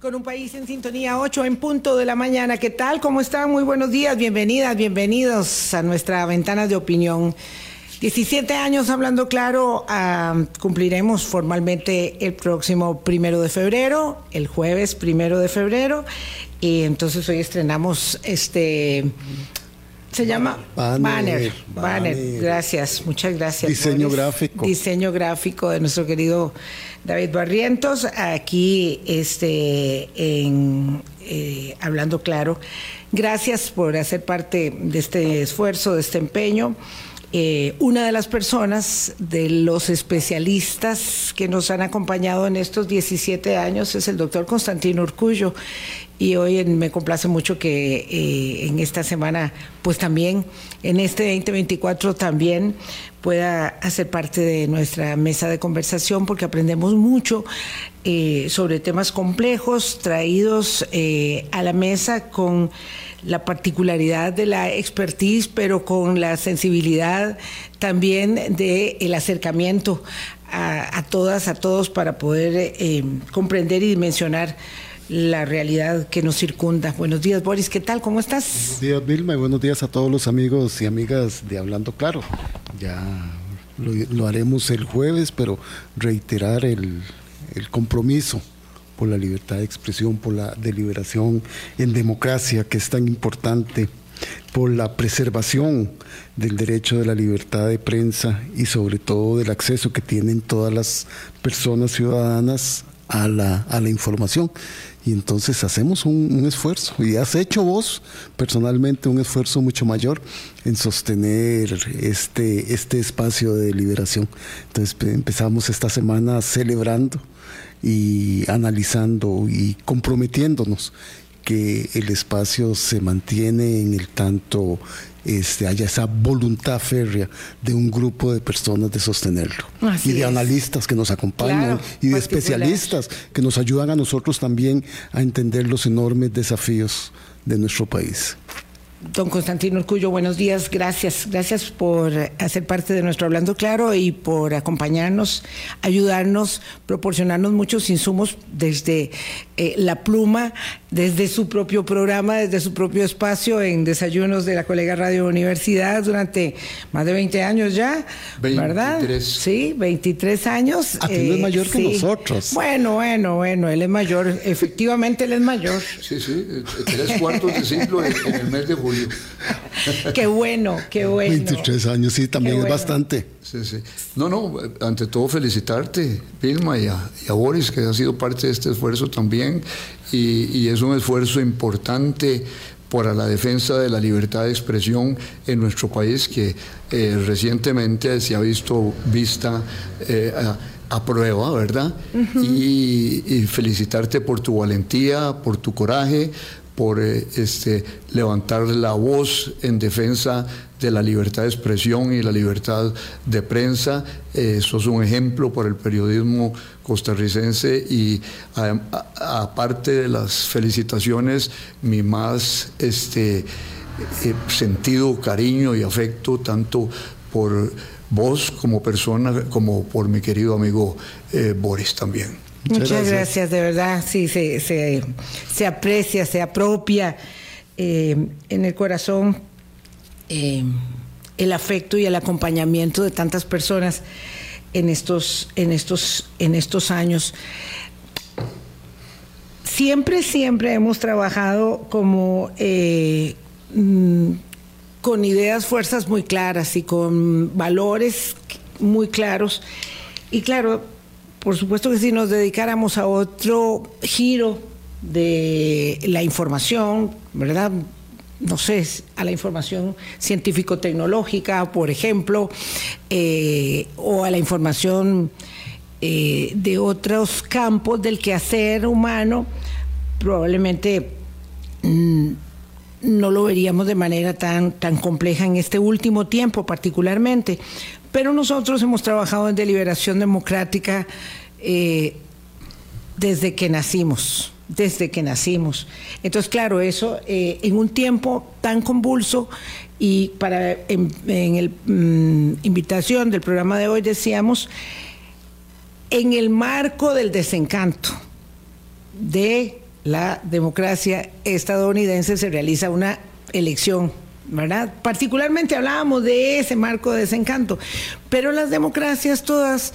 Con un país en sintonía, 8 en punto de la mañana. ¿Qué tal? ¿Cómo están? Muy buenos días, bienvenidas, bienvenidos a nuestra ventana de opinión. 17 años hablando claro, ah, cumpliremos formalmente el próximo primero de febrero, el jueves primero de febrero, y entonces hoy estrenamos este se llama banner, banner, Gracias, muchas gracias. Diseño gráfico. Diseño gráfico de nuestro querido David Barrientos, aquí este, en eh, Hablando Claro. Gracias por hacer parte de este esfuerzo, de este empeño. Eh, una de las personas, de los especialistas que nos han acompañado en estos 17 años es el doctor Constantino Urcullo. Y hoy me complace mucho que eh, en esta semana, pues también, en este 2024 también pueda hacer parte de nuestra mesa de conversación porque aprendemos mucho eh, sobre temas complejos traídos a la mesa con la particularidad de la expertise, pero con la sensibilidad también del el acercamiento a, todas, a todos, para poder eh, comprender y dimensionar la realidad que nos circunda. Buenos días, Boris, ¿qué tal? ¿Cómo estás? Buenos días, Vilma, y buenos días a todos los amigos y amigas de Hablando Claro. Ya lo, haremos el jueves, pero reiterar el, el compromiso por la libertad de expresión, por la deliberación en democracia, que es tan importante, por la preservación del derecho de la libertad de prensa y sobre todo del acceso que tienen todas las personas ciudadanas a la, a la información. Y entonces hacemos un, esfuerzo, y has hecho vos personalmente un esfuerzo mucho mayor en sostener este, este espacio de deliberación. Entonces empezamos esta semana celebrando y analizando y comprometiéndonos que el espacio se mantiene en el tanto este, haya esa voluntad férrea de un grupo de personas de sostenerlo. y de analistas que nos acompañan y de especialistas que nos ayudan a nosotros también a entender los enormes desafíos de nuestro país. Don Constantino Urcullo, buenos días. Gracias. Gracias por hacer parte de nuestro Hablando Claro y por acompañarnos, ayudarnos, proporcionarnos muchos insumos desde eh, la pluma, desde su propio programa, desde su propio espacio en desayunos de la colega Radio Universidad durante más de 20 años ya, ¿verdad? Sí, 23 años. Aquí no es mayor que nosotros. Bueno, bueno, bueno, él es mayor. Efectivamente, él es mayor. Sí, sí, tres cuartos de siglo en, el mes de julio. qué bueno, qué bueno. 23 años, sí, también es bastante. Sí, sí. No, no, ante todo felicitarte, Vilma, y a, y a Boris, que ha sido parte de este esfuerzo también y, es un esfuerzo importante para la defensa de la libertad de expresión en nuestro país que eh, recientemente se ha visto vista eh, a, prueba, ¿verdad? y, felicitarte por tu valentía, por tu coraje, por eh, este, levantar la voz en defensa de la libertad de expresión y la libertad de prensa. Eh, sos un ejemplo para el periodismo costarricense y aparte de las felicitaciones, mi más este, eh, sentido cariño y afecto tanto por vos como persona como por mi querido amigo Boris también. Muchas, gracias. de verdad, sí, se, se, aprecia, se apropia eh, en el corazón eh, el afecto y el acompañamiento de tantas personas en estos, en estos, en estos años. Siempre, siempre hemos trabajado como eh, mm, con ideas, fuerzas muy claras y con valores muy claros. Y claro, por supuesto que si nos dedicáramos a otro giro de la información, ¿verdad? no sé, a la información científico-tecnológica, por ejemplo, eh, o a la información eh, de otros campos del quehacer humano, probablemente mm, no lo veríamos de manera tan, tan compleja en este último tiempo particularmente. Pero nosotros hemos trabajado en deliberación democrática eh, desde que nacimos, desde que nacimos. Entonces, claro, eso eh, en un tiempo tan convulso y para en, el mm, invitación del programa de hoy decíamos en el marco del desencanto, de la democracia estadounidense se realiza una elección ¿verdad? Particularmente hablábamos de ese marco de desencanto, pero las democracias todas,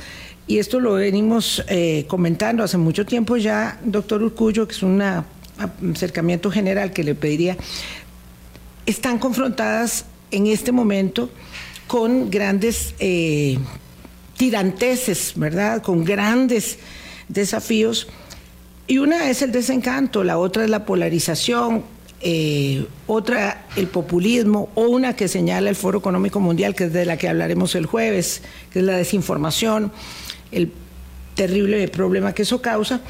y esto lo venimos eh, comentando hace mucho tiempo ya, doctor Urcullo, que es un acercamiento general que le pediría, están confrontadas en este momento con grandes eh, tiranteses, ¿verdad? Con grandes desafíos. Y una es el desencanto, la otra es la polarización, eh, otra el populismo o una que señala el Foro Económico Mundial, que es de la que hablaremos el jueves, que es la desinformación, el terrible problema que eso causa,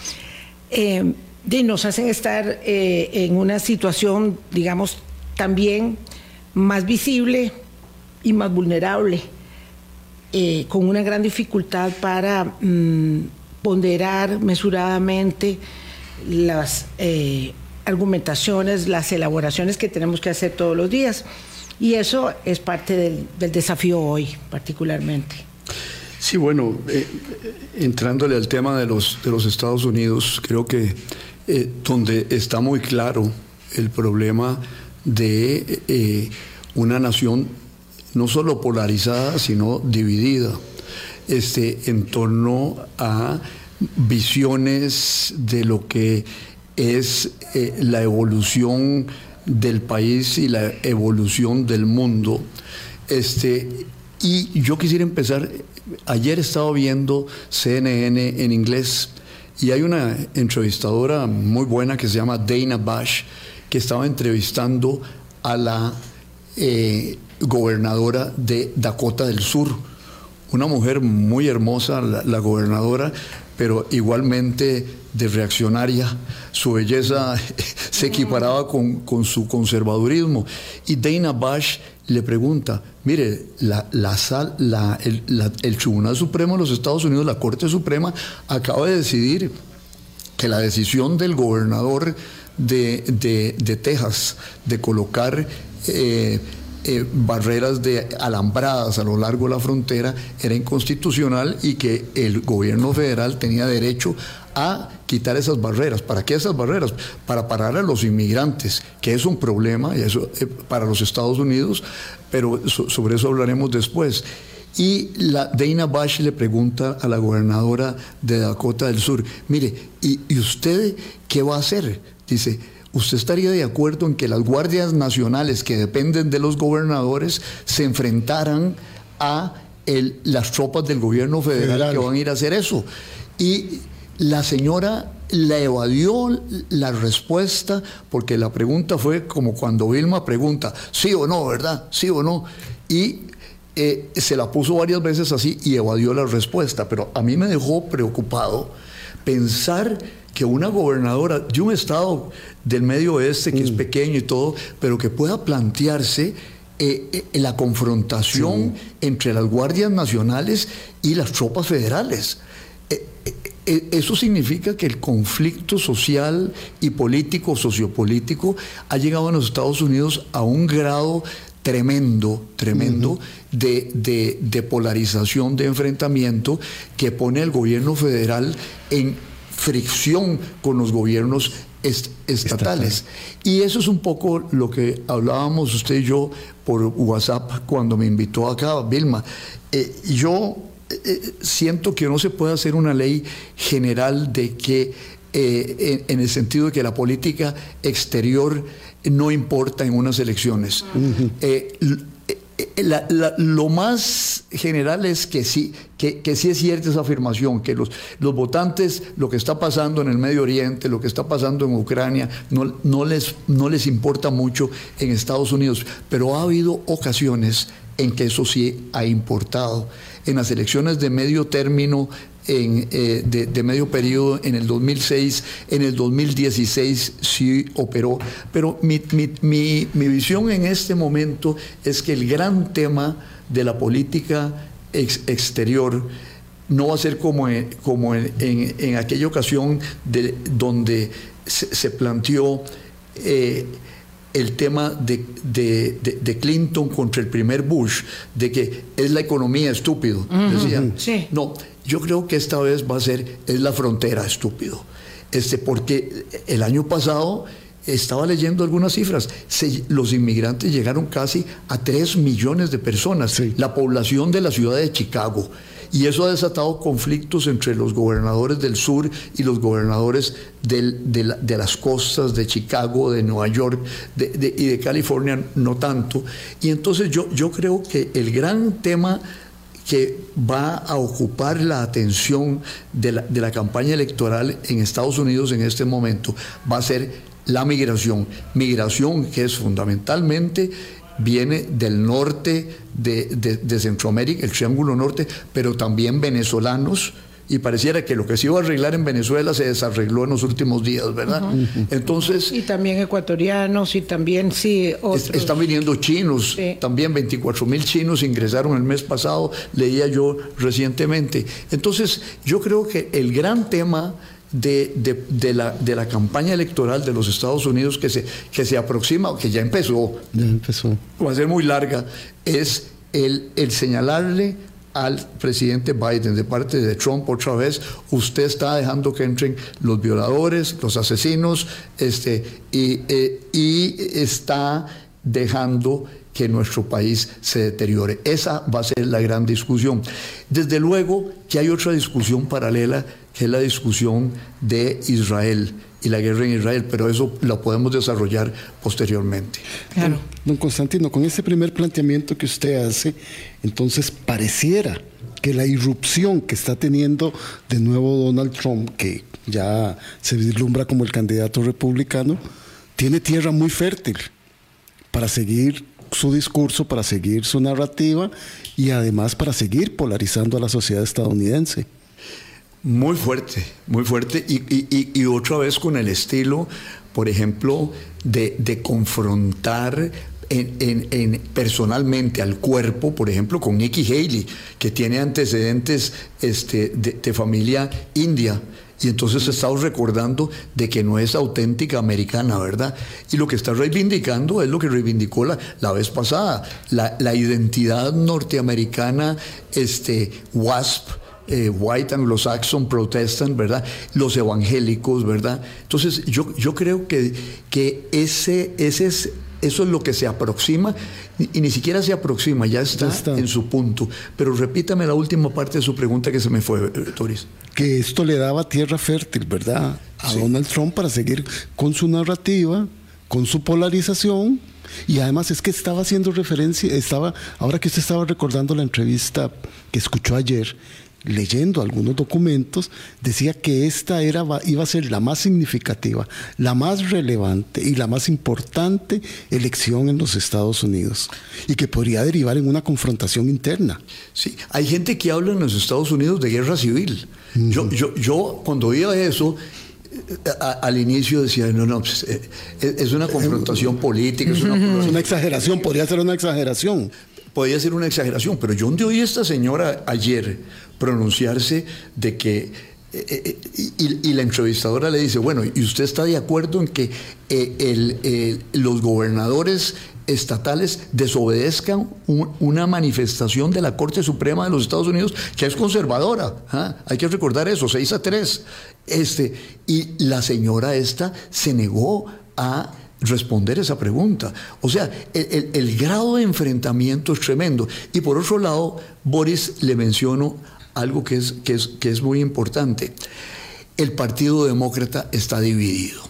eh, nos hacen estar eh, en una situación, digamos, también más visible y más vulnerable, con una gran dificultad para mm, ponderar mesuradamente las argumentaciones, las elaboraciones que tenemos que hacer todos los días. Y eso es parte del, desafío hoy, particularmente. Sí, bueno, eh, entrándole al tema de los, de los Estados Unidos, creo que eh, donde está muy claro el problema de eh, una nación no solo polarizada, sino dividida, este, en torno a visiones de lo que es eh, la evolución del país y la evolución del mundo. Este, y yo quisiera empezar, ayer he estado viendo CNN en inglés y hay una entrevistadora muy buena que se llama Dana Bash, que estaba entrevistando a la eh, gobernadora de Dakota del Sur, una mujer muy hermosa, la gobernadora, pero igualmente de reaccionaria. Su belleza se equiparaba con, su conservadurismo. Y Dana Bash le pregunta, mire, la, la, el, Tribunal Supremo de los Estados Unidos, la Corte Suprema, acaba de decidir que la decisión del gobernador de, de, Texas de colocar... Eh, eh, barreras de alambradas a lo largo de la frontera era inconstitucional y que el gobierno federal tenía derecho a quitar esas barreras. ¿Para qué esas barreras? Para parar a los inmigrantes, que es un problema y eso, eh, para los Estados Unidos, pero sobre eso hablaremos después. Y la Dana Bash le pregunta a la gobernadora de Dakota del Sur, mire, ¿y, ¿y usted qué va a hacer? Dice, ¿Usted estaría de acuerdo en que las guardias nacionales que dependen de los gobernadores se enfrentaran a las tropas del gobierno federal, que van a ir a hacer eso? Y la señora le evadió la respuesta porque la pregunta fue como cuando Vilma pregunta, sí o no, ¿verdad? Sí o no. Y eh, se la puso varias veces así y evadió la respuesta, pero a mí me dejó preocupado pensar que una gobernadora de un estado del medio oeste, que es mm. pequeño y todo, pero que pueda plantearse eh, eh, la confrontación entre las guardias nacionales y las tropas federales. Eh, eso significa que el conflicto social y político, sociopolítico, ha llegado en los Estados Unidos a un grado tremendo, tremendo de, de, polarización, de enfrentamiento, que pone al gobierno federal en fricción con los gobiernos estatales. Y eso es un poco lo que hablábamos usted y yo por WhatsApp cuando me invitó acá, Vilma. Eh, yo eh, eh, siento que no se puede hacer una ley general de que, en, el sentido de que la política exterior no importa en unas elecciones. Eh, lo más general es que sí, que, sí es cierta esa afirmación, que los, los votantes, lo que está pasando en el Medio Oriente, lo que está pasando en Ucrania, no, no, les, no les importa mucho en Estados Unidos, pero ha habido ocasiones en que eso sí ha importado. En las elecciones de medio término en, eh, de, medio periodo en el 2006, en el 2016 sí operó, pero mi, visión en este momento es que el gran tema de la política exterior no va a ser como en, como en, aquella ocasión de, donde se, planteó eh, el tema de, de, Clinton contra el primer Bush, de que es la economía estúpido. Decían, no, yo creo que esta vez va a ser, es la frontera estúpido. este, porque el año pasado estaba leyendo algunas cifras. los inmigrantes llegaron casi a 3 millones de personas, la población de la ciudad de Chicago. Y eso ha desatado conflictos entre los gobernadores del sur y los gobernadores de, las costas de Chicago, de Nueva York y de California, no tanto. Y entonces yo, yo creo que el gran tema que va a ocupar la atención de la, de la campaña electoral en Estados Unidos en este momento va a ser la migración. Migración que es fundamentalmente viene del norte de, Centroamérica, el Triángulo Norte, pero también venezolanos, y pareciera que lo que se iba a arreglar en Venezuela se desarregló en los últimos días, ¿verdad? Entonces... Y también ecuatorianos y también, sí, otros. Están viniendo chinos, también 24 mil chinos ingresaron el mes pasado, leía yo recientemente. Entonces, yo creo que el gran tema de, la, de la campaña electoral de los Estados Unidos que se, que se aproxima, que ya empezó, ya empezó, va a ser muy larga, es el, el señalarle al presidente Biden de parte de Trump otra vez, usted está dejando que entren los violadores, los asesinos, este, y, eh, y está dejando que nuestro país se deteriore. Esa va a ser la gran discusión. Desde luego que hay otra discusión paralela, que es la discusión de Israel y la guerra en Israel, pero eso lo podemos desarrollar posteriormente. Claro. Don Constantino, con ese primer planteamiento que usted hace, entonces pareciera que la irrupción que está teniendo de nuevo Donald Trump, que ya se vislumbra como el candidato republicano, tiene tierra muy fértil para seguir su discurso, para seguir su narrativa y además para seguir polarizando a la sociedad estadounidense. Muy fuerte, muy fuerte y, otra vez con el estilo, por ejemplo, de, confrontar en, personalmente al cuerpo, por ejemplo, con Nikki Haley, que tiene antecedentes este, de, familia india. Y entonces estamos recordando de que no es auténtica americana, ¿verdad? Y lo que está reivindicando es lo que reivindicó la, la vez pasada, la, la, identidad norteamericana, este, WASP, eh, White Anglo-Saxon Protestant, ¿verdad? Los evangélicos, ¿verdad? Entonces yo, yo creo que, que ese, ese es eso es lo que se aproxima y ni siquiera se aproxima, ya está, en su punto. Pero repítame la última parte de su pregunta que se me fue, eh, Toris. Que esto le daba tierra fértil, ¿verdad? A Donald Trump para seguir con su narrativa, con su polarización. Y además es que estaba haciendo referencia, estaba, ahora que usted estaba recordando la entrevista que escuchó ayer, leyendo algunos documentos, decía que esta era, iba a ser la más significativa, la más relevante y la más importante elección en los Estados Unidos y que podría derivar en una confrontación interna. Sí, hay gente que habla en los Estados Unidos de guerra civil. yo, yo, yo cuando oía eso, eh, al inicio decía, no, no, pues, eh, es una confrontación política, es una, una exageración, podría ser una exageración podría ser una exageración, pero yo donde oí a esta señora ayer pronunciarse de que eh, eh, y, la entrevistadora le dice, bueno, ¿y usted está de acuerdo en que eh, los gobernadores estatales desobedezcan una manifestación de la Corte Suprema de los Estados Unidos que es conservadora? ¿ah? Hay que recordar eso, 6 a 3. Este, y la señora esta se negó a responder esa pregunta. O sea, el, grado de enfrentamiento es tremendo. Y por otro lado, Boris le menciono algo que es, que es, que es muy importante. El Partido Demócrata está dividido.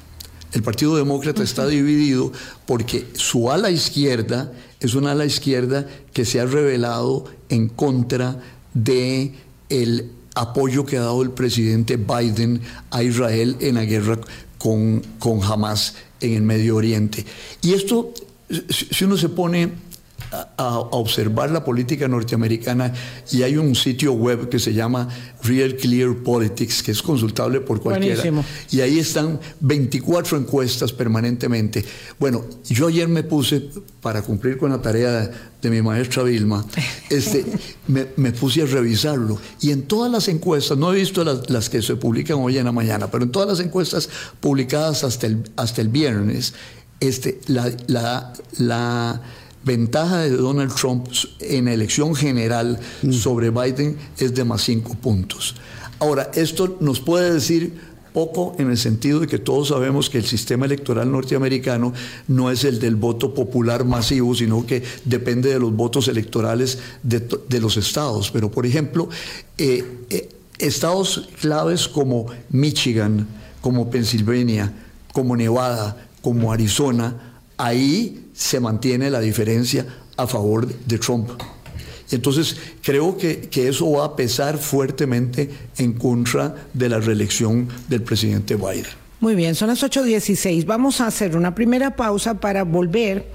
El Partido Demócrata está dividido porque su ala izquierda es una ala izquierda que se ha revelado en contra de el apoyo que ha dado el presidente Biden a Israel en la guerra con, con Hamas en el Medio Oriente. Y esto, si uno se pone a, observar la política norteamericana y hay un sitio web que se llama Real Clear Politics, que es consultable por cualquiera. Y ahí están 24 encuestas permanentemente. Bueno, yo ayer me puse, para cumplir con la tarea de, mi maestra Vilma, este, me, puse a revisarlo. Y en todas las encuestas, no he visto las, las, que se publican hoy en la mañana, pero en todas las encuestas publicadas hasta el, hasta el viernes, este, la, la, la ventaja de Donald Trump en elección general mm. sobre Biden es de más cinco puntos. Ahora, esto nos puede decir Poco en el sentido de que todos sabemos que el sistema electoral norteamericano no es el del voto popular masivo, sino que depende de los votos electorales de, los estados. Pero, por ejemplo, eh, eh, estados claves como Michigan, como Pensilvania, como Nevada, como Arizona, ahí se mantiene la diferencia a favor de Trump. Entonces, creo que, eso va a pesar fuertemente en contra de la reelección del presidente Biden. Muy bien, son las 8.16. Vamos a hacer una primera pausa para volver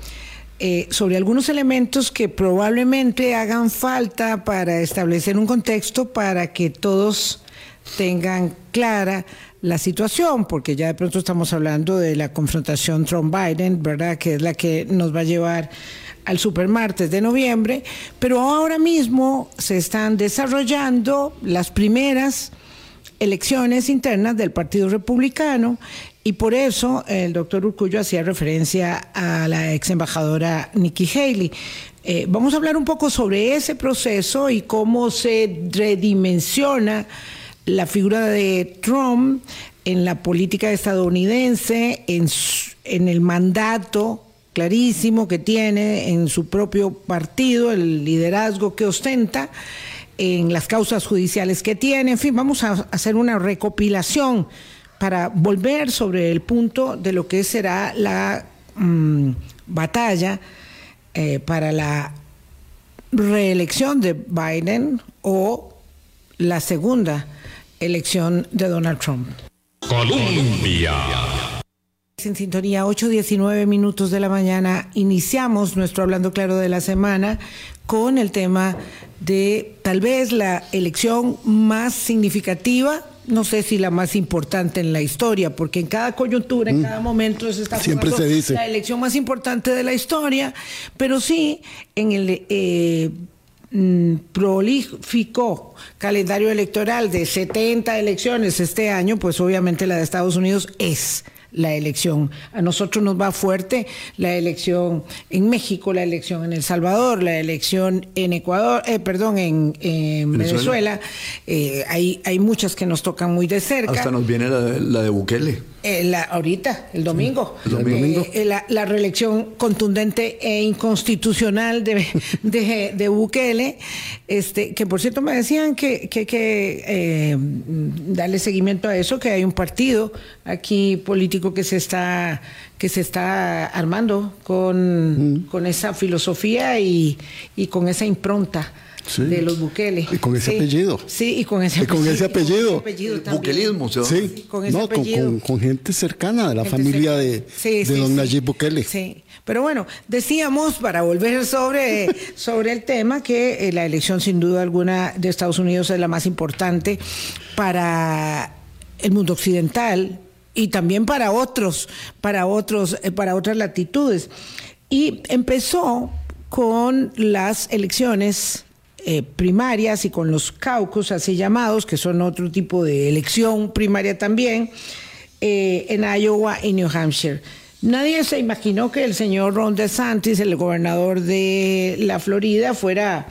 eh, sobre algunos elementos que probablemente hagan falta para establecer un contexto para que todos tengan clara la situación, porque ya de pronto estamos hablando de la confrontación Trump-Biden, ¿verdad? Que es la que nos va a llevar al supermartes de noviembre, pero ahora mismo se están desarrollando las primeras elecciones internas del Partido Republicano y por eso el doctor Urcullo hacía referencia a la ex embajadora Nikki Haley. Eh, vamos a hablar un poco sobre ese proceso y cómo se redimensiona la figura de Trump en la política estadounidense, en, el mandato clarísimo que tiene en su propio partido, el liderazgo que ostenta, en las causas judiciales que tiene. En fin, vamos a hacer una recopilación para volver sobre el punto de lo que será la mm, batalla eh, para la reelección de Biden o la segunda elección de Donald Trump. Colombia. En sintonía, 8.19 minutos de la mañana, iniciamos nuestro Hablando Claro de la semana con el tema de tal vez la elección más significativa, no sé si la más importante en la historia, porque en cada coyuntura, en mm. cada momento se está Siempre se dice. la elección más importante de la historia, pero sí en el eh, mm, prolífico calendario electoral de 70 elecciones este año, pues obviamente la de Estados Unidos es la elección. A nosotros nos va fuerte la elección en México, la elección en El Salvador, la elección en Ecuador, eh, perdón, en, Venezuela. Eh, hay, hay muchas que nos tocan muy de cerca. Hasta nos viene la, la de Bukele. Eh, la, ahorita, el domingo. el domingo. Eh, la, reelección contundente e inconstitucional de, de, de, Bukele, este, que por cierto me decían que que, que eh, darle seguimiento a eso, que hay un partido aquí político que se está que se está armando con, mm. con esa filosofía y, y con esa impronta de los Bukele. Y con ese apellido. Sí, y con ese apellido. Con ese apellido. Bukelismo, Sí, con ese no, apellido. Con, gente cercana de la familia de, de don Nayib Bukele. Sí, pero bueno, decíamos, para volver sobre, sobre el tema, que eh, la elección sin duda alguna de Estados Unidos es la más importante para el mundo occidental y también para otros, para otros, eh, para otras latitudes. Y empezó con las elecciones eh, primarias y con los caucus así llamados, que son otro tipo de elección primaria también, eh, en Iowa y New Hampshire. Nadie se imaginó que el señor Ron DeSantis, el gobernador de la Florida, fuera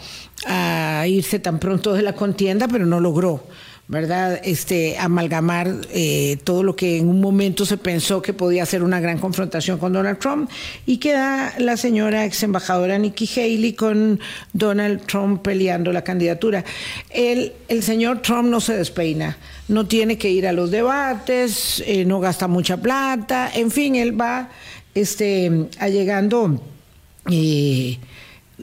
a irse tan pronto de la contienda, pero no logró. ¿Verdad? Este, amalgamar eh, todo lo que en un momento se pensó que podía ser una gran confrontación con Donald Trump y queda la señora ex embajadora Nikki Haley con Donald Trump peleando la candidatura. El, el señor Trump no se despeina, no tiene que ir a los debates, eh, no gasta mucha plata, en fin, él va este, allegando... Eh,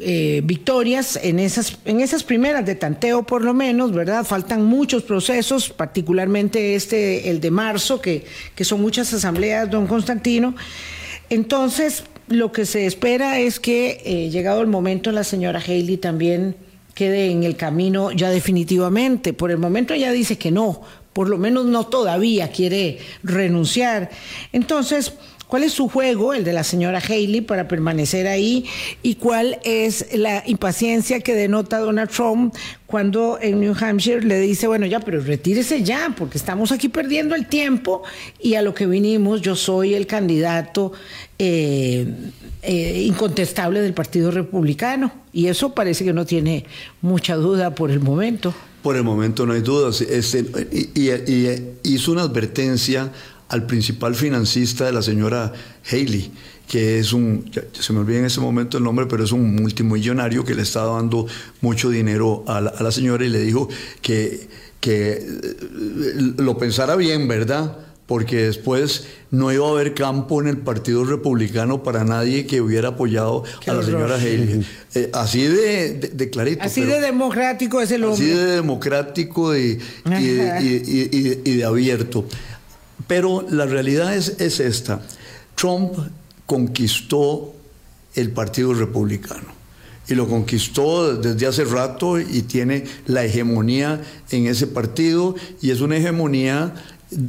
eh, victorias en esas, en esas primeras de tanteo por lo menos, ¿verdad? Faltan muchos procesos, particularmente este, el de marzo, que, que son muchas asambleas, don Constantino. Entonces, lo que se espera es que, eh, llegado el momento, la señora Haley también quede en el camino ya definitivamente. Por el momento ella dice que no, por lo menos no todavía quiere renunciar. Entonces, ¿Cuál es su juego, el de la señora Haley, para permanecer ahí? ¿Y cuál es la impaciencia que denota Donald Trump cuando en New Hampshire le dice, bueno, ya, pero retírese ya, porque estamos aquí perdiendo el tiempo y a lo que vinimos, yo soy el candidato eh, eh, incontestable del Partido Republicano. Y eso parece que no tiene mucha duda por el momento. Por el momento no hay dudas. Y, hizo una advertencia al principal financista de la señora Haley, que es un, se me olvida en ese momento el nombre, pero es un multimillonario que le estaba dando mucho dinero a la, señora y le dijo que, que eh, lo pensara bien, ¿verdad? porque después no iba a haber campo en el Partido Republicano para nadie que hubiera apoyado a la señora Haley. Eh, así de, clarito. Así de democrático es el hombre. Así de democrático y, de abierto. Pero la realidad es, es esta. Trump conquistó el Partido Republicano y lo conquistó desde hace rato y tiene la hegemonía en ese partido y es una hegemonía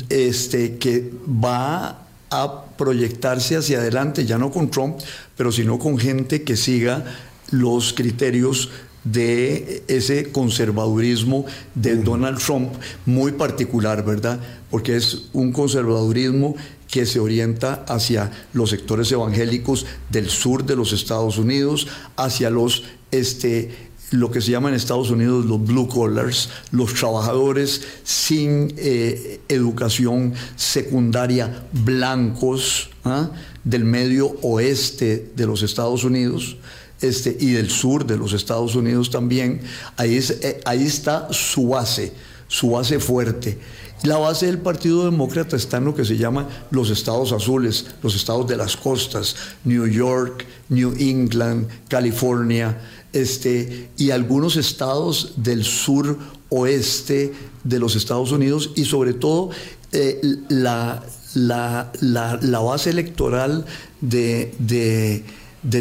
este, que va a proyectarse hacia adelante, ya no con Trump, pero sino con gente que siga los criterios de ese conservadurismo de Donald Trump muy particular, ¿verdad? Porque es un conservadurismo que se orienta hacia los sectores evangélicos del sur de los Estados Unidos, hacia los este, lo que se llama en Estados Unidos los blue collars, los trabajadores sin eh, educación secundaria blancos ¿ah? del medio oeste de los Estados Unidos. Este, y del sur de los Estados Unidos también, ahí, eh, ahí está su base, su base fuerte. La base del Partido Demócrata está en lo que se llama los estados azules, los estados de las costas, New York, New England, California, este, y algunos estados del sur oeste de los Estados Unidos y sobre todo eh, la, base electoral de,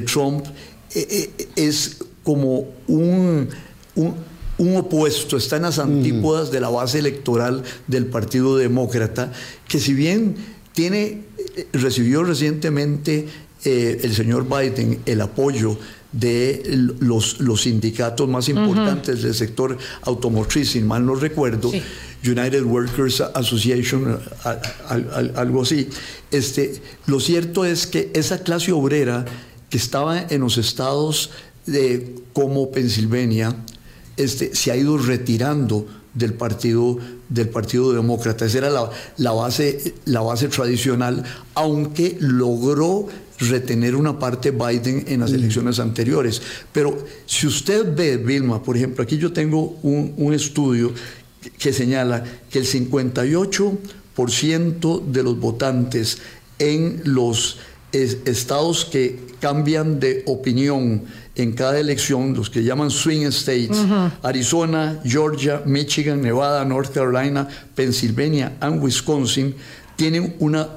Trump eh, eh, es como un, un, opuesto, está en las mm. antípodas de la base electoral del Partido Demócrata, que si bien tiene, recibió recientemente el señor Biden el apoyo de los, los sindicatos más importantes del sector automotriz, si mal no recuerdo, United Workers Association, algo así. Este, lo cierto es que esa clase obrera que estaba en los estados de, como Pensilvania, este, se ha ido retirando del partido del partido demócrata esa era la, la, base la base tradicional aunque logró retener una parte Biden en las elecciones anteriores. Pero si usted ve, Vilma, por ejemplo, aquí yo tengo un, estudio que señala que el 58% de los votantes en los estados que cambian de opinión en cada elección, los que llaman swing states, Arizona, Georgia, Michigan, Nevada, North Carolina, Pennsylvania y Wisconsin, tienen una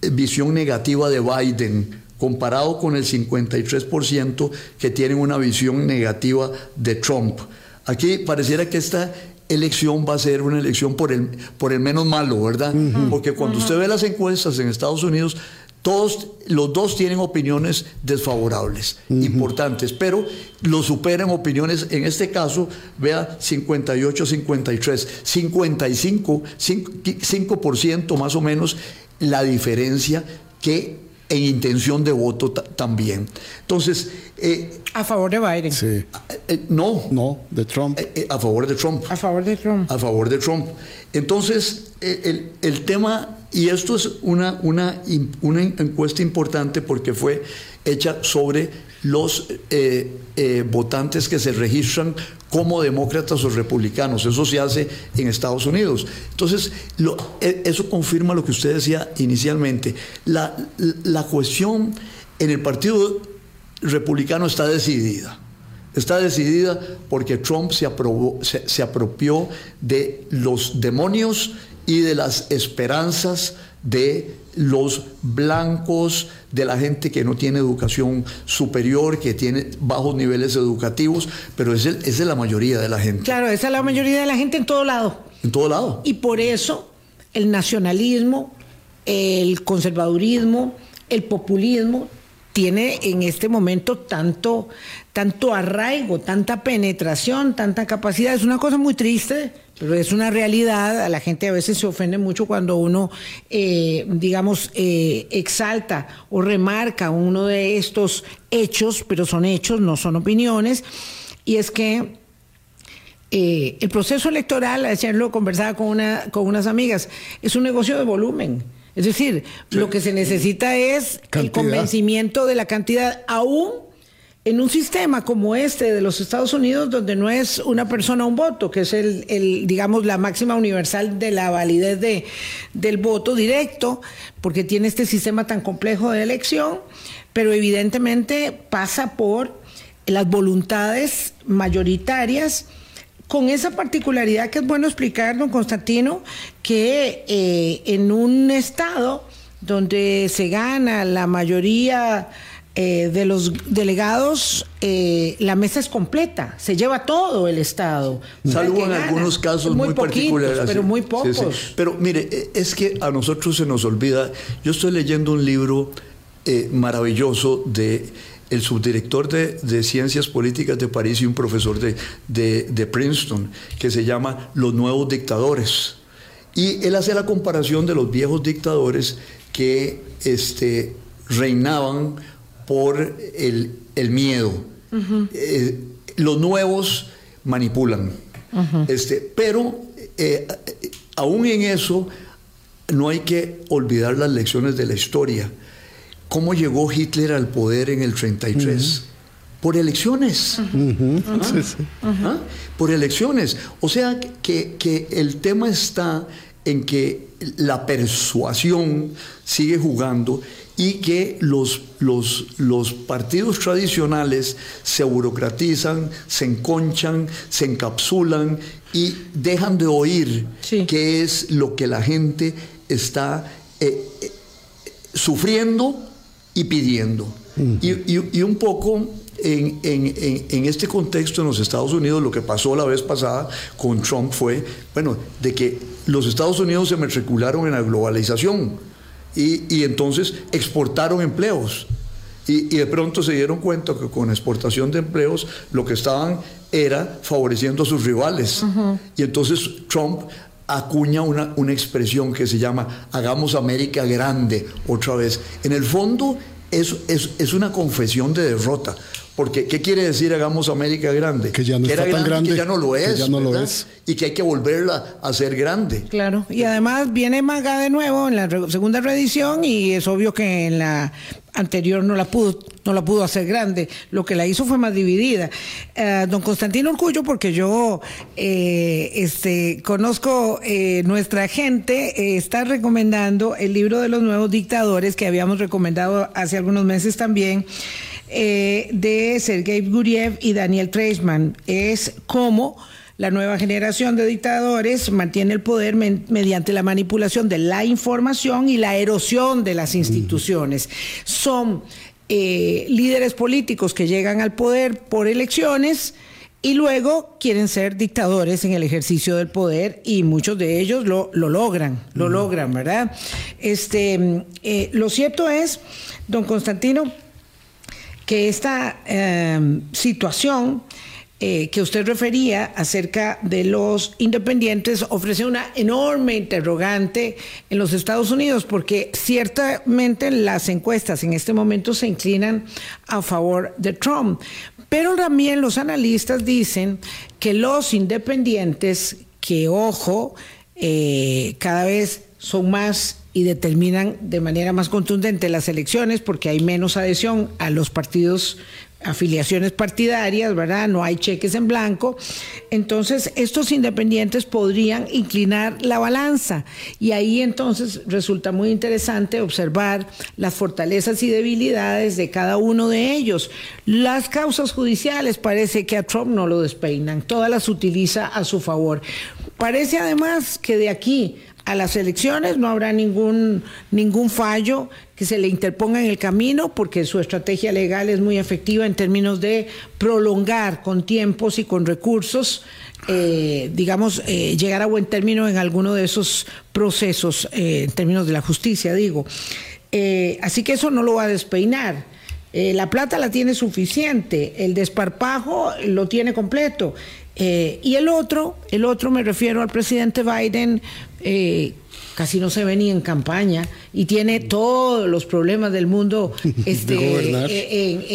visión negativa de Biden comparado con el 53% que tienen una visión negativa de Trump. Aquí pareciera que esta elección va a ser una elección por el, por el menos malo, ¿verdad? Porque cuando usted ve las encuestas en Estados Unidos, todos, los dos tienen opiniones desfavorables, importantes, pero lo superan opiniones, en este caso, vea, 58, 53, 55, 5%, más o menos la diferencia que en intención de voto también. Entonces... Eh, a favor de Biden. Sí. Eh, eh, no. No, de Trump. a favor de Trump. A favor de Trump. A favor de Trump. Entonces, el, el tema, y esto es una, una, una encuesta importante porque fue hecha sobre los eh, eh, votantes que se registran como demócratas o republicanos. Eso se hace en Estados Unidos. Entonces, e, eso confirma lo que usted decía inicialmente. La, cuestión en el Partido Republicano está decidida. Está decidida porque Trump se, se apropió de los demonios y de las esperanzas de los blancos, de la gente que no tiene educación superior, que tiene bajos niveles educativos, pero esa es la mayoría de la gente. Claro, esa es la mayoría de la gente en todo lado. En todo lado. Y por eso el nacionalismo, el conservadurismo, el populismo tiene en este momento tanto, tanto arraigo, tanta penetración, tanta capacidad. Es una cosa muy triste, pero es una realidad. A la gente a veces se ofende mucho cuando uno, eh, digamos, eh, exalta o remarca uno de estos hechos, pero son hechos, no son opiniones. Y es que eh, el proceso electoral, ayer lo conversaba con, una, con unas amigas, es un negocio de volumen. Es decir, lo que se necesita es el convencimiento de la cantidad, aún en un sistema como este de los Estados Unidos, donde no es una persona un voto, que es el, digamos, la máxima universal de la validez de, del voto directo, porque tiene este sistema tan complejo de elección, pero evidentemente pasa por las voluntades mayoritarias con esa particularidad que es bueno explicar, don Constantino, que eh, en un estado donde se gana la mayoría eh, de los delegados, eh, la mesa es completa, se lleva todo el Estado. Salvo en algunos casos muy, particulares. Pero muy pocos. Pero mire, e, es que a nosotros se nos olvida, yo estoy leyendo un libro eh, maravilloso de el subdirector de, Ciencias Políticas de París y un profesor de, de Princeton, que se llama Los Nuevos Dictadores. Y él hace la comparación de los viejos dictadores que este, reinaban por el, miedo. Eh, los nuevos manipulan. este, pero eh, aún en eso no hay que olvidar las lecciones de la historia. ¿Cómo llegó Hitler al poder en el 33? Por elecciones. ¿Ah? Por elecciones. O sea que, que el tema está en que la persuasión sigue jugando y que los, los, los, partidos tradicionales se burocratizan, se enconchan, se encapsulan y dejan de oír qué es lo que la gente está eh, eh, sufriendo y pidiendo. Mm. y, un poco en, en, este contexto en los Estados Unidos, lo que pasó la vez pasada con Trump fue, bueno, de que los Estados Unidos se matricularon en la globalización y, entonces exportaron empleos. Y, de pronto se dieron cuenta que con exportación de empleos lo que estaban era favoreciendo a sus rivales. Y entonces Trump acuña una, una expresión que se llama hagamos América grande otra vez. En el fondo es, es, es una confesión de derrota. Porque, ¿qué quiere decir hagamos América grande? Que ya no está tan grande. Que ya no lo es. ya no lo es. Y que hay que volverla a ser grande. Claro. Y además viene Maga de nuevo en la segunda reedición y es obvio que en la anterior no la pudo no la pudo hacer grande lo que la hizo fue más dividida eh, don Constantino Orgullo porque yo eh, este conozco eh, nuestra gente está recomendando el libro de los nuevos dictadores que habíamos recomendado hace algunos meses también eh, de Sergei Guriev y Daniel Treisman. Es cómo la nueva generación de dictadores mantiene el poder mediante la manipulación de la información y la erosión de las instituciones. Son eh, líderes políticos que llegan al poder por elecciones y luego quieren ser dictadores en el ejercicio del poder y muchos de ellos lo, logran, lo logran, ¿verdad? Este, eh, lo cierto es, don Constantino, que esta em, situación eh, que usted refería acerca de los independientes ofrece una enorme interrogante en los Estados Unidos, porque ciertamente las encuestas en este momento se inclinan a favor de Trump. Pero también los analistas dicen que los independientes, que ojo, eh, cada vez son más y determinan de manera más contundente las elecciones porque hay menos adhesión a los partidos afiliaciones partidarias, ¿verdad? No hay cheques en blanco. Entonces, estos independientes podrían inclinar la balanza y ahí entonces resulta muy interesante observar las fortalezas y debilidades de cada uno de ellos. Las causas judiciales parece que a Trump no lo despeinan, todas las utiliza a su favor. Parece además que de aquí a las elecciones, no habrá ningún, ningún fallo que se le interponga en el camino porque su estrategia legal es muy efectiva en términos de prolongar con tiempos y con recursos, eh, digamos, eh, llegar a buen término en alguno de esos procesos, eh, en términos de la justicia, digo. así que eso no lo va a despeinar. la plata la tiene suficiente, el desparpajo lo tiene completo y el otro, el otro me refiero al presidente Biden, eh, casi no se ve ni en campaña y tiene todos los problemas del mundo este, eh,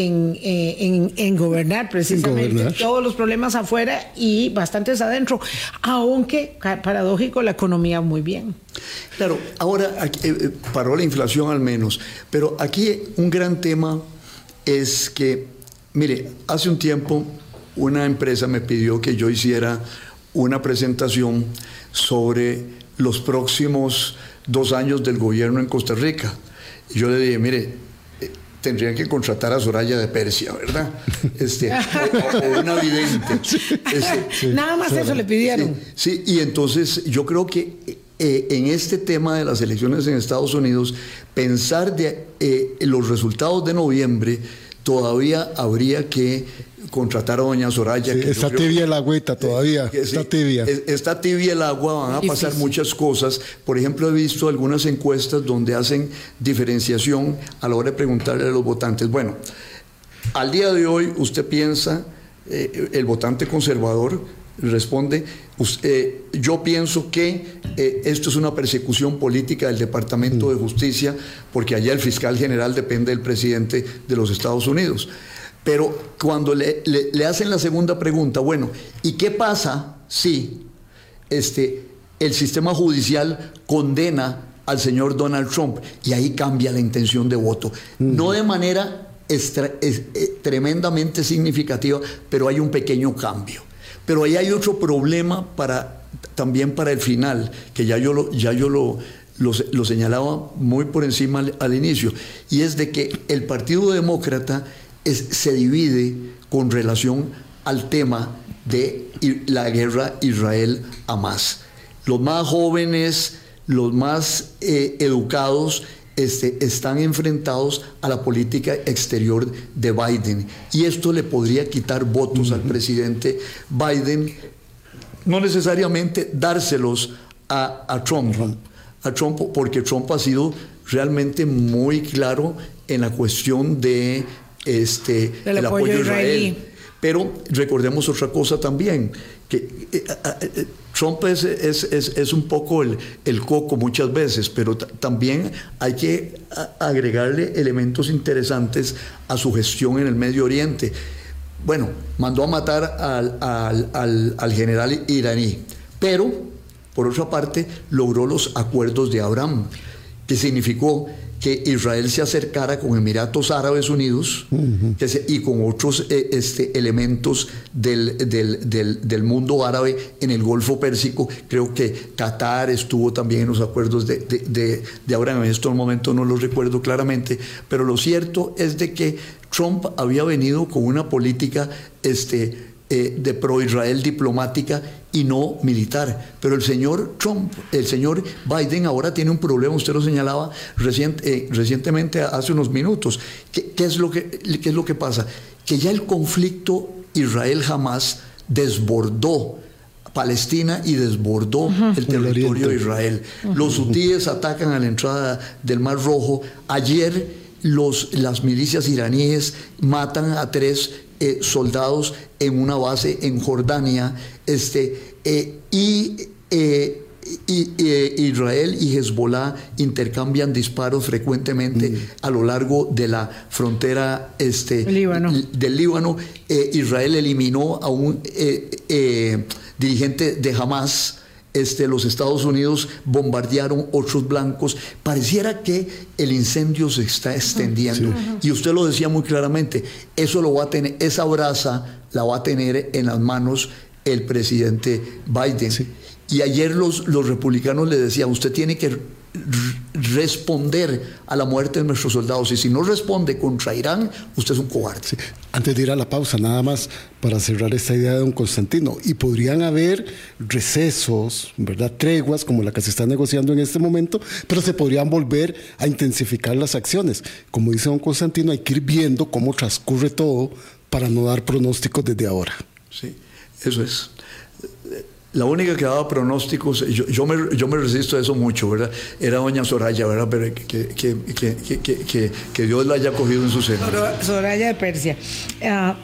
En, gobernar, precisamente, todos los problemas afuera y bastantes adentro, aunque paradójico la economía muy bien. Claro, ahora paró la inflación al menos, pero aquí un gran tema es que, mire, hace un tiempo una empresa me pidió que yo hiciera una presentación sobre los próximos dos años del gobierno en Costa Rica. Y yo le dije, mire, eh, tendrían que contratar a Soraya de Persia, ¿verdad? Este, o, una vidente. Este, Nada más eso le pidieron. Sí, y entonces yo creo que eh, en este tema de las elecciones en Estados Unidos, pensar de eh, los resultados de noviembre, todavía habría que contratar a doña Soraya. está tibia el agüita todavía, está tibia. Está tibia el agua, van a pasar muchas cosas. Por ejemplo, he visto algunas encuestas donde hacen diferenciación a la hora de preguntarle a los votantes. Bueno, al día de hoy usted piensa, eh, el votante conservador responde, eh, yo pienso que eh, esto es una persecución política del Departamento de Justicia, porque allá el fiscal general depende del presidente de los Estados Unidos. Pero cuando le, hacen la segunda pregunta, bueno, ¿y qué pasa si este, el sistema judicial condena al señor Donald Trump? Y ahí cambia la intención de voto. No de manera eh, tremendamente significativa, pero hay un pequeño cambio. Pero ahí hay otro problema para, también para el final, que ya yo lo, ya yo lo, lo, señalaba muy por encima al, inicio, y es de que el Partido Demócrata se divide con relación al tema de la guerra Israel-Hamas. Los más jóvenes, los más eh, educados, este, están enfrentados a la política exterior de Biden. Y esto le podría quitar votos al presidente Biden, no necesariamente dárselos a, Trump, a Trump, porque Trump ha sido realmente muy claro en la cuestión de este, el, apoyo, a Israel. Pero recordemos otra cosa también, que eh, eh, eh, Trump es, es, un poco el, el, coco muchas veces, pero también hay que agregarle elementos interesantes a su gestión en el Medio Oriente. Bueno, mandó a matar al, al, al general iraní, pero por otra parte logró los acuerdos de Abraham, que significó que Israel se acercara con Emiratos Árabes Unidos y con otros eh, este, elementos del, del, mundo árabe en el Golfo Pérsico. Creo que Qatar estuvo también en los acuerdos de, de, Abraham. En estos momentos no los recuerdo claramente, pero lo cierto es de que Trump había venido con una política este, eh, de pro-Israel diplomática y no militar. Pero el señor Trump, el señor Biden ahora tiene un problema, usted lo señalaba eh, recientemente hace unos minutos. ¿Qué, es lo que, ¿Qué es lo que pasa? Que ya el conflicto Israel jamás desbordó Palestina y desbordó el territorio de Israel. Los hutíes atacan a la entrada del Mar Rojo. Ayer los, las milicias iraníes matan a tres eh, soldados en una base en Jordania, este, eh, y, eh, Israel y Hezbollah intercambian disparos frecuentemente mm. a lo largo de la frontera este, del Líbano. Israel eliminó a un dirigente de Hamas este, los Estados Unidos bombardearon otros blancos. Pareciera que el incendio se está extendiendo. Y usted lo decía muy claramente, eso lo va a tener, esa brasa la va a tener en las manos el presidente Biden. Y ayer los, los republicanos le decían, usted tiene que responder a la muerte de nuestros soldados. Y si no responde contra Irán, usted es un cobarde. Antes de ir a la pausa, nada más para cerrar esta idea de don Constantino. Y podrían haber recesos, ¿verdad? Treguas como la que se está negociando en este momento, pero se podrían volver a intensificar las acciones. Como dice don Constantino, hay que ir viendo cómo transcurre todo para no dar pronósticos desde ahora. Sí, eso es la única que daba pronósticos, yo, me, yo me resisto a eso mucho, ¿verdad? Era doña Soraya, ¿verdad? Pero que, que, que, Dios la haya cogido en su seno. Soraya de Persia. Ah,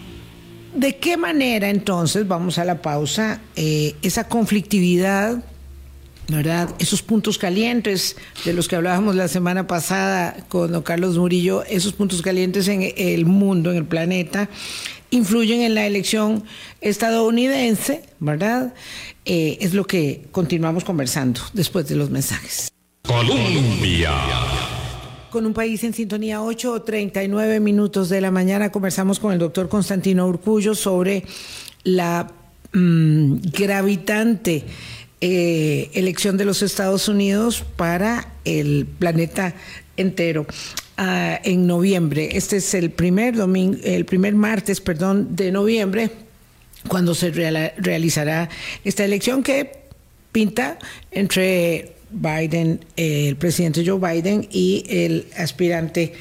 ¿De qué manera entonces, vamos a la pausa, eh, esa conflictividad, ¿verdad? Esos puntos calientes de los que hablábamos la semana pasada con Carlos Murillo, esos puntos calientes en el mundo, en el planeta, influyen en la elección estadounidense, ¿verdad? Eh, es lo que continuamos conversando después de los mensajes. Colombia. Con un país en sintonía, 8.39 minutos de la mañana, conversamos con el doctor Constantino Urcullo sobre la mm, gravitante eh, elección de los Estados Unidos para el planeta entero. Ah, en noviembre. Este es el primer domingo, el primer martes, perdón, de noviembre, cuando se realizará esta elección que pinta entre Biden, el presidente Joe Biden y el aspirante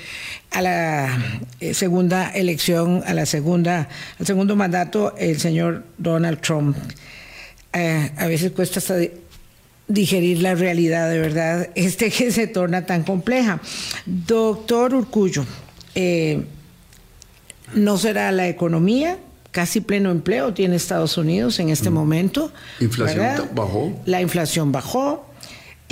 a la eh, segunda elección, a la segunda, al segundo mandato, el señor Donald Trump. Eh, a veces cuesta hasta digerir la realidad de verdad, este que se torna tan compleja. Doctor Urcullo, eh, ¿no será la economía? Casi pleno empleo tiene Estados Unidos en este mm. momento. Inflación bajó. La inflación bajó.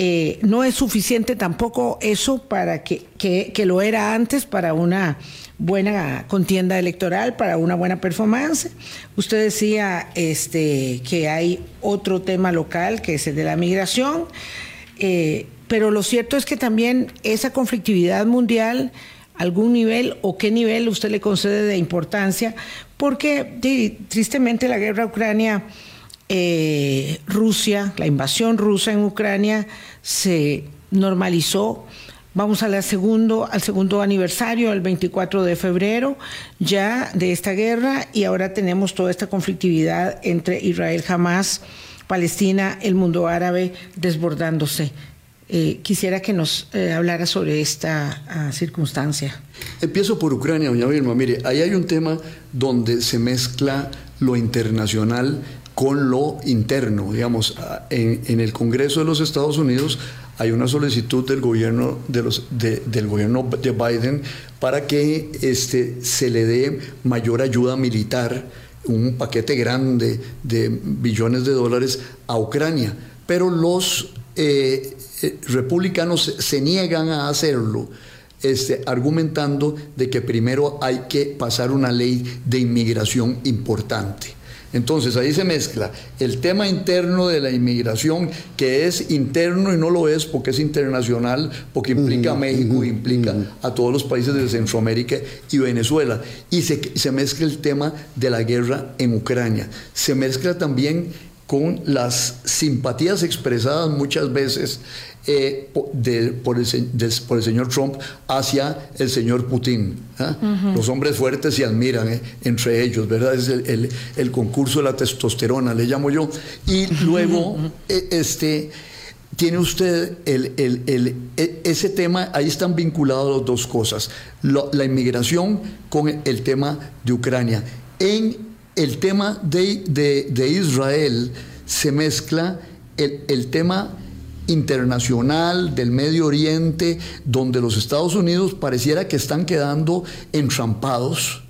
Eh, no es suficiente tampoco eso para que, que lo era antes para una buena contienda electoral, para una buena performance. Usted decía este, que hay otro tema local, que es el de la migración, eh, pero lo cierto es que también esa conflictividad mundial, algún nivel o qué nivel usted le concede de importancia, porque tristemente la guerra Ucrania... Eh, Rusia, la invasión rusa en Ucrania se normalizó Vamos a segundo, al segundo aniversario, el 24 de febrero, ya de esta guerra, y ahora tenemos toda esta conflictividad entre Israel, Hamas, Palestina, el mundo árabe desbordándose. Eh, quisiera que nos eh, hablara sobre esta ah, circunstancia. Empiezo por Ucrania, doña Vilma. Mire, ahí hay un tema donde se mezcla lo internacional con lo interno. Digamos, en, en el Congreso de los Estados Unidos hay una solicitud del gobierno de, los, del gobierno de Biden para que este, se le dé mayor ayuda militar, un paquete grande de billones de dólares a Ucrania. Pero los eh, eh, republicanos se niegan a hacerlo. Este, argumentando de que primero hay que pasar una ley de inmigración importante. Entonces ahí se mezcla el tema interno de la inmigración, que es interno y no lo es porque es internacional, porque implica a México, implica a todos los países de Centroamérica y Venezuela. Y se, se mezcla el tema de la guerra en Ucrania. Se mezcla también con las simpatías expresadas muchas veces eh, por, el, señor Trump hacia el señor Putin. ¿ah? Los hombres fuertes se admiran eh, entre ellos, ¿verdad? Es el, concurso de la testosterona, le llamo yo. Y luego, eh, este, tiene usted el, e, ese tema, ahí están vinculados las dos cosas, la inmigración con el tema de Ucrania. En el tema de, de Israel se mezcla el, tema internacional del Medio Oriente, donde los Estados Unidos pareciera que están quedando entrampados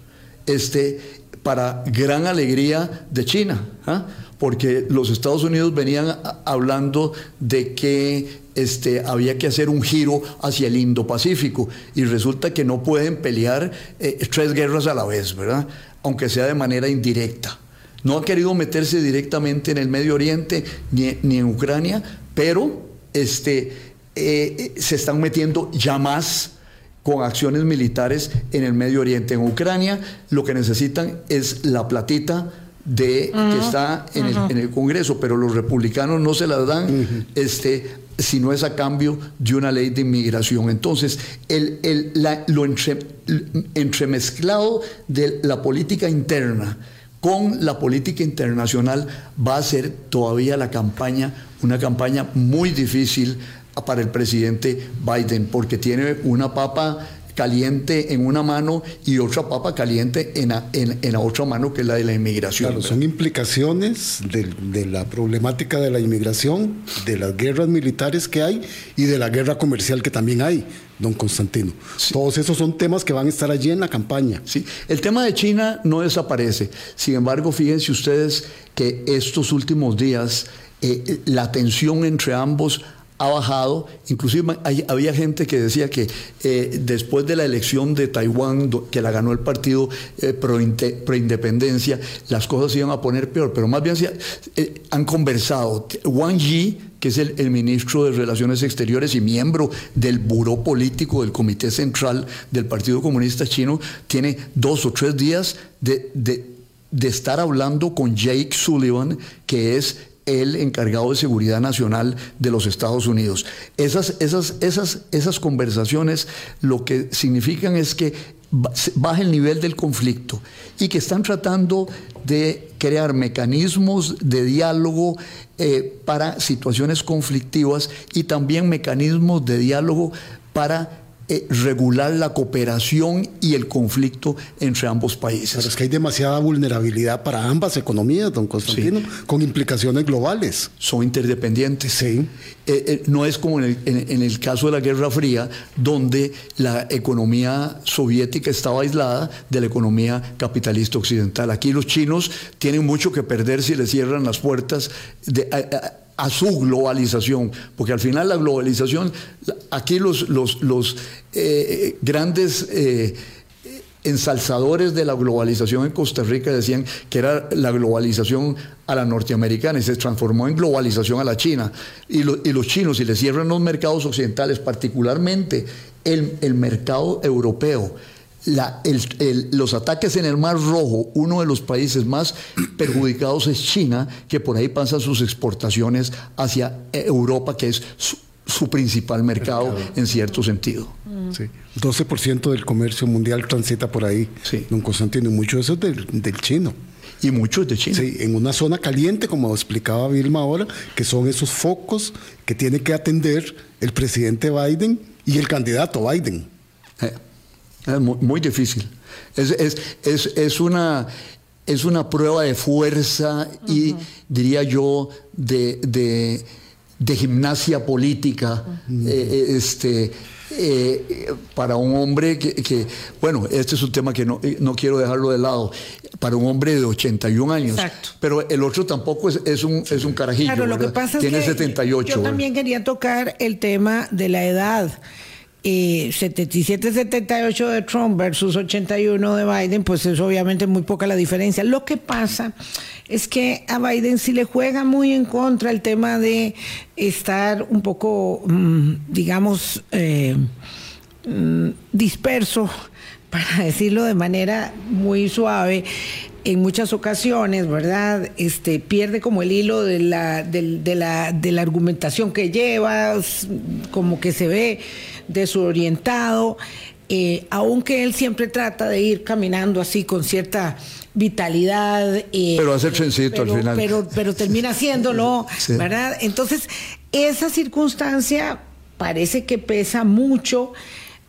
este, para gran alegría de China, ¿ah? porque los Estados Unidos venían hablando de que este, había que hacer un giro hacia el Indo-Pacífico y resulta que no pueden pelear eh, tres guerras a la vez, ¿verdad? Aunque sea de manera indirecta. No ha querido meterse directamente en el Medio Oriente ni en Ucrania, pero este, eh, se están metiendo ya más con acciones militares en el Medio Oriente. En Ucrania lo que necesitan es la platita de, que está en, el, Congreso, pero los republicanos no se la dan este, si no es a cambio de una ley de inmigración. Entonces, el, lo entremezclado de la política interna con la política internacional va a ser todavía la campaña, una campaña muy difícil para el presidente Biden, porque tiene una papa caliente en una mano y otra papa caliente en la, en, la otra mano, que es la de la inmigración. Claro, son implicaciones de, de, la problemática de la inmigración, de las guerras militares que hay y de la guerra comercial que también hay, don Constantino. Todos esos son temas que van a estar allí en la campaña. Sí, el tema de China no desaparece. Sin embargo, fíjense ustedes que estos últimos días eh, la tensión entre ambos ha bajado. Inclusive había gente que decía que eh, después de la elección de Taiwán, que la ganó el partido eh, pro, independencia, las cosas se iban a poner peor. Pero más bien eh, han conversado. Wang Yi, que es el, ministro de Relaciones Exteriores y miembro del buró político del Comité Central del Partido Comunista Chino, tiene dos o tres días de, de estar hablando con Jake Sullivan, que es el encargado de seguridad nacional de los Estados Unidos. Esas, esas, esas, esas conversaciones lo que significan es que baja el nivel del conflicto y que están tratando de crear mecanismos de diálogo eh, para situaciones conflictivas y también mecanismos de diálogo para eh, regular la cooperación y el conflicto entre ambos países. Pero es que hay demasiada vulnerabilidad para ambas economías, don Constantino, con implicaciones globales. Son interdependientes. Sí. Eh, eh, no es como en el, caso de la Guerra Fría, donde la economía soviética estaba aislada de la economía capitalista occidental. Aquí los chinos tienen mucho que perder si les cierran las puertas de, a su globalización, porque al final la globalización, aquí los, los, eh, grandes eh, ensalzadores de la globalización en Costa Rica decían que era la globalización a la norteamericana y se transformó en globalización a la China. Y, y los chinos, si le cierran los mercados occidentales, particularmente el, el mercado europeo, los ataques en el Mar Rojo, uno de los países más perjudicados es China, que por ahí pasan sus exportaciones hacia Europa, que es su, principal mercado, en cierto sentido. Sí. 12% del comercio mundial transita por ahí, sí. don Constantino, y mucho de eso es del, chino. Y mucho es de China. Sí, en una zona caliente, como explicaba Vilma ahora, que son esos focos que tiene que atender el presidente Biden y el candidato Biden. Eh. Es muy, difícil. Es, es, una, es una prueba de fuerza y, diría yo, de, gimnasia política. Eh, eh, este, eh, para un hombre que, bueno, este es un tema que no, quiero dejarlo de lado, para un hombre de 81 años. Exacto. Pero el otro tampoco es, un, es un carajillo. Claro, lo que pasa Tiene es que 78. Yo también quería tocar el tema de la edad. 77-78 de Trump versus 81 de Biden, pues es obviamente muy poca la diferencia. Lo que pasa es que a Biden sí le juega muy en contra el tema de estar un poco, mm, digamos, eh, mm, disperso, para decirlo de manera muy suave, en muchas ocasiones, ¿verdad? Este, pierde como el hilo de la, de la, de la argumentación que lleva, como que se ve desorientado, eh, aunque él siempre trata de ir caminando así con cierta vitalidad. Eh, pero hace trencito al final. Pero, pero termina haciéndolo, ¿verdad? Entonces, esa circunstancia parece que pesa mucho.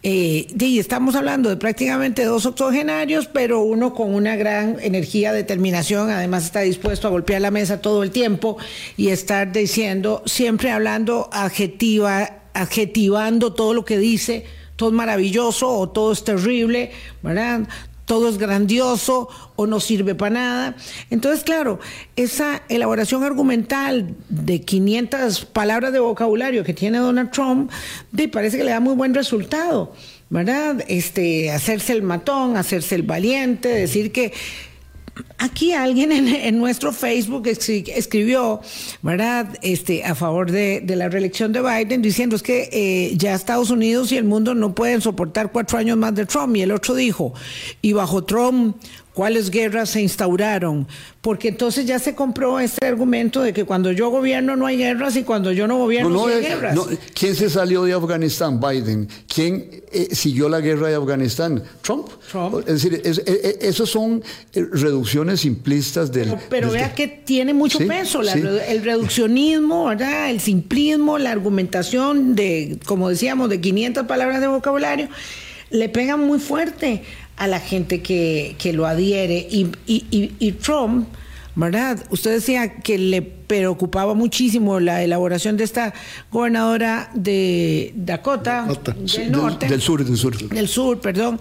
Eh, y estamos hablando de prácticamente dos octogenarios, pero uno con una gran energía, determinación, además está dispuesto a golpear la mesa todo el tiempo y estar diciendo, siempre hablando adjetiva, adjetivando todo lo que dice, todo es maravilloso o todo es terrible, ¿verdad? Todo es grandioso o no sirve para nada. Entonces, claro, esa elaboración argumental de 500 palabras de vocabulario que tiene Donald Trump, parece que le da muy buen resultado, ¿verdad? Este, hacerse el matón, hacerse el valiente, decir que Aquí alguien en, nuestro Facebook escribió, ¿verdad?, este, a favor de, la reelección de Biden, diciendo es que eh, ya Estados Unidos y el mundo no pueden soportar cuatro años más de Trump. Y el otro dijo, y bajo Trump cuáles guerras se instauraron, porque entonces ya se compró este argumento de que cuando yo gobierno no hay guerras y cuando yo no gobierno no, hay guerras. ¿Quién se salió de Afganistán? Biden. ¿Quién eh, siguió la guerra de Afganistán? Trump. Es decir, es, esos son eh, reducciones simplistas del... Pero, vea que tiene mucho peso, el reduccionismo, ¿verdad? el simplismo, la argumentación de, como decíamos, de 500 palabras de vocabulario le pega muy fuerte a la gente que, lo adhiere. Y, y, Trump, ¿verdad? Usted decía que le preocupaba muchísimo la elaboración de esta gobernadora de Dakota, del norte. Del, sur, del sur. Del sur, perdón.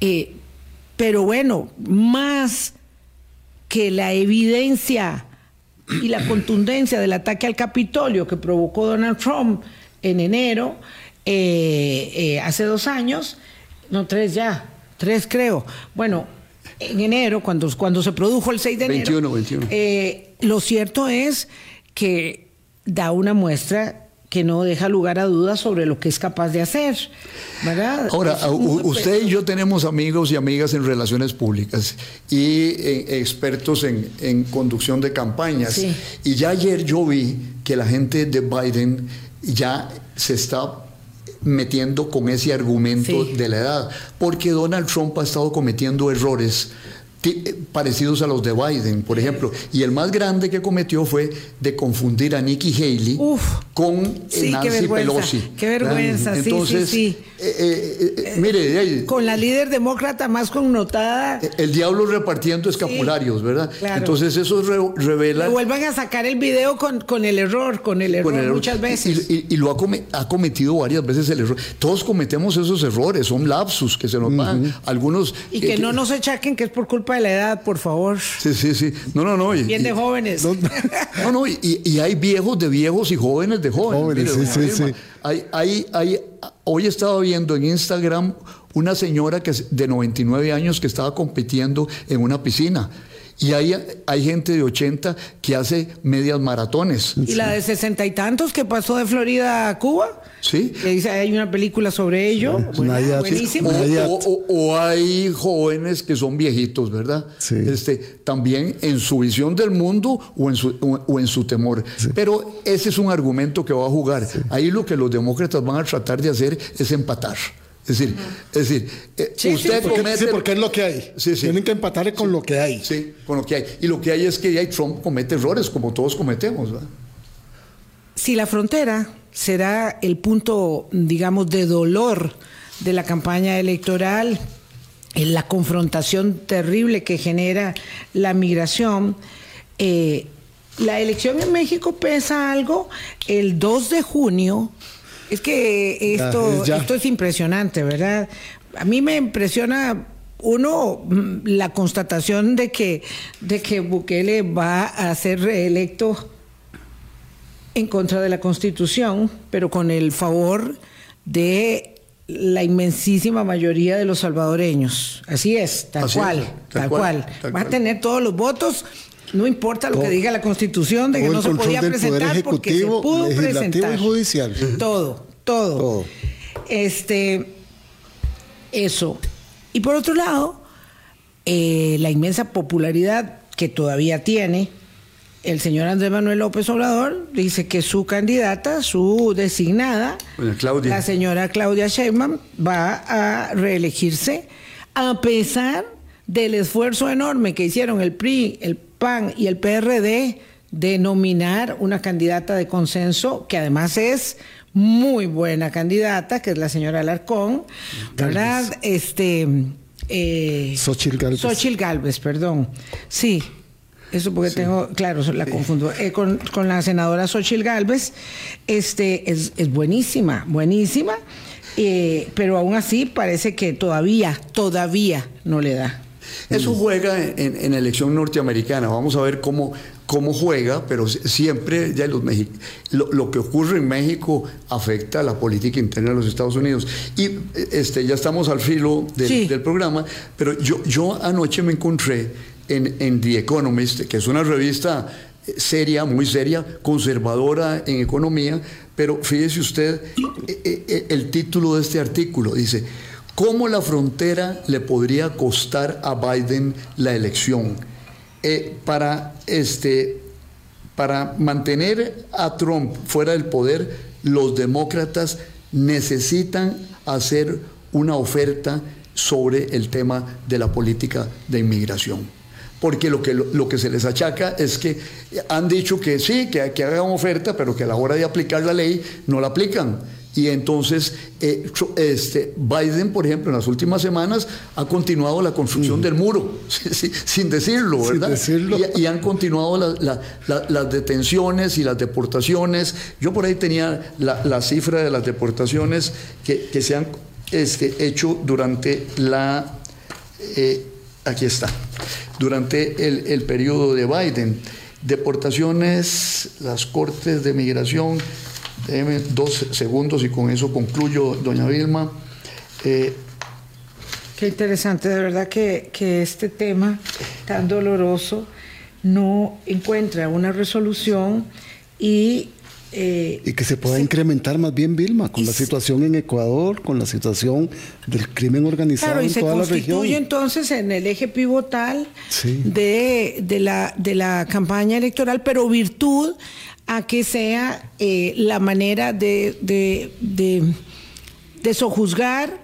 Eh, pero bueno, más que la evidencia y la contundencia del ataque al Capitolio que provocó Donald Trump en enero, eh, eh, hace dos años, no tres ya, tres creo. Bueno, en enero, cuando, cuando se produjo el 6 de enero. 21, 21. Eh, lo cierto es que da una muestra que no deja lugar a dudas sobre lo que es capaz de hacer. ¿verdad? Ahora, usted y yo tenemos amigos y amigas en relaciones públicas y eh, expertos en, conducción de campañas. Y ya ayer yo vi que la gente de Biden ya se está metiendo con ese argumento de la edad, porque Donald Trump ha estado cometiendo errores eh, parecidos a los de Biden, por ejemplo. Y el más grande que cometió fue de confundir a Nikki Haley con Nancy Pelosi. Qué vergüenza, Entonces, sí, sí, eh, eh, mire, con la líder demócrata más connotada. El diablo repartiendo escapularios, ¿verdad? Entonces eso revela... vuelvan a sacar el video con, con el error, con el error, muchas veces. Y, lo ha, cometido varias veces el error. Todos cometemos esos errores, son lapsus que se nos van. Algunos... Y que, no nos echaquen que es por culpa de la edad, por favor. Sí, sí, sí. No, no, no. Bien de jóvenes. No, no, y, hay viejos de viejos y jóvenes de jóvenes. jóvenes sí, sí, sí. Hay, hay, hay, hoy estaba viendo en Instagram una señora que de 99 años que estaba compitiendo en una piscina. Y hay, hay gente de 80 que hace medias maratones. ¿Y la de sesenta y tantos que pasó de Florida a Cuba? Sí. dice, hay una película sobre ello. buenísimo. O, hay jóvenes que son viejitos, ¿verdad? Sí. Este, también en su visión del mundo o en su, o, en su temor. Pero ese es un argumento que va a jugar. Ahí lo que los demócratas van a tratar de hacer es empatar. Es decir, es decir eh, usted porque, sí, porque es lo que hay. Tienen que empatar con lo que hay. Sí, con lo que hay. Y lo que hay es que Trump comete errores, como todos cometemos. Si la frontera será el punto, digamos, de dolor de la campaña electoral, en la confrontación terrible que genera la migración, eh, la elección en México pesa algo. El 2 de junio es que esto, esto es impresionante, ¿verdad? A mí me impresiona uno la constatación de que de que Bukele va a ser reelecto en contra de la Constitución, pero con el favor de la inmensísima mayoría de los salvadoreños. Así es, tal cual, tal, cual. va a tener todos los votos no importa lo que diga la Constitución de que no se podía presentar porque se pudo presentar. Y judicial. Todo, todo, Este, eso. Y por otro lado, eh, la inmensa popularidad que todavía tiene el señor Andrés Manuel López Obrador dice que su candidata, su designada, la señora Claudia Sheinbaum, va a reelegirse a pesar del esfuerzo enorme que hicieron el PRI, el PAN y el PRD de nominar una candidata de consenso que además es muy buena candidata, que es la señora Alarcón, ¿verdad? Este eh, Xochitl Galvez. Xochitl Galvez, perdón. Sí, eso porque tengo, claro, la confundo. Eh, con, la senadora Xochitl Galvez, este, es, es buenísima, buenísima, eh, pero aún así parece que todavía, todavía no le da. Eso juega en, en, elección norteamericana. Vamos a ver cómo, cómo juega, pero siempre ya los lo, lo, que ocurre en México afecta a la política interna de los Estados Unidos. Y este, ya estamos al filo del, programa, pero yo, yo anoche me encontré en, en The Economist, que es una revista seria, muy seria, conservadora en economía, pero fíjese usted e, e, e, el título de este artículo, dice, ¿Cómo la frontera le podría costar a Biden la elección? Eh, para, este, para mantener a Trump fuera del poder, los demócratas necesitan hacer una oferta sobre el tema de la política de inmigración. Porque lo que, lo, que se les achaca es que han dicho que sí, que, que hagan oferta, pero que a la hora de aplicar la ley no la aplican Y entonces, eh, este, Biden, por ejemplo, en las últimas semanas ha continuado la construcción del muro, sin decirlo, ¿verdad? Y, han continuado las detenciones y las deportaciones. Yo por ahí tenía la, cifra de las deportaciones que, se han este, hecho durante la... Eh, aquí está, durante el, el periodo de Biden. Deportaciones, las cortes de migración, déjeme dos segundos y con eso concluyo, doña Vilma. Eh, Qué interesante, de verdad que, este tema tan doloroso no encuentra una resolución y eh, y que se pueda incrementar más bien, Vilma, con la situación en Ecuador, con la situación del crimen organizado en toda la región. se constituye entonces en el eje pivotal de, la, de la campaña electoral, pero virtud a que sea eh, la manera de, de, de, sojuzgar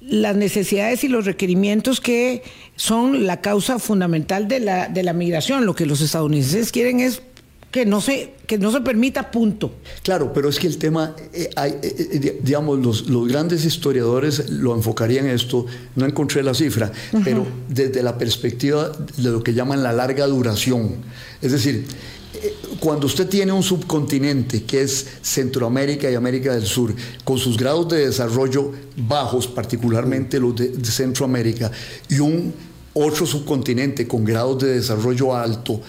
las necesidades y los requerimientos que son la causa fundamental de la, de la migración. Lo que los estadounidenses quieren es que no se que no se permita punto. Claro, pero es que el tema, eh, eh, digamos, los, los, grandes historiadores lo enfocarían en esto, no encontré la cifra, pero desde la perspectiva de lo que llaman la larga duración. Es decir, cuando usted tiene un subcontinente que es Centroamérica y América del Sur, con sus grados de desarrollo bajos, particularmente los de, Centroamérica, y un otro subcontinente con grados de desarrollo alto,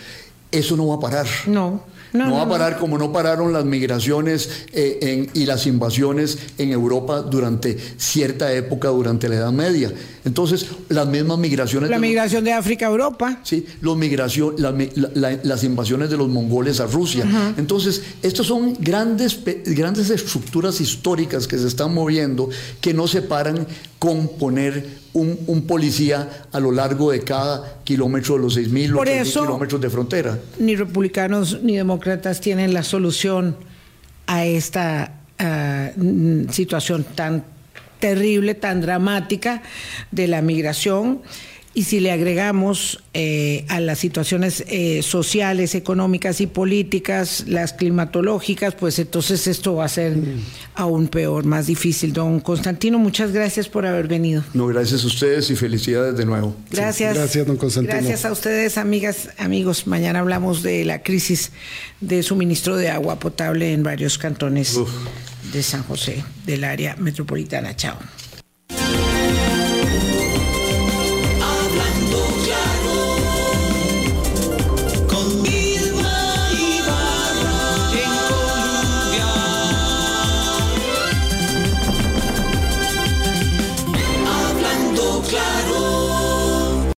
eso no va a parar. No. No, va a parar como no pararon las migraciones eh, y las invasiones en Europa durante cierta época, durante la Edad Media. Entonces, las mismas migraciones... La migración de África a Europa. Sí, los migración, las invasiones de los mongoles a Rusia. Entonces, estas son grandes, grandes estructuras históricas que se están moviendo que no se paran con poner un, policía a lo largo de cada kilómetro de los 6.000 o 8.000 kilómetros de frontera. Ni republicanos ni demócratas tienen la solución a esta ah, situación tan terrible, tan dramática de la migración y si le agregamos eh, a las situaciones eh, sociales, económicas y políticas, las climatológicas, pues entonces esto va a ser aún peor, más difícil. Don Constantino, muchas gracias por haber venido. No, gracias a ustedes y felicidades de nuevo. Gracias. Gracias, don Constantino. Gracias a ustedes, amigas, amigos. Mañana hablamos de la crisis de suministro de agua potable en varios cantones de San José, del área metropolitana. Chao.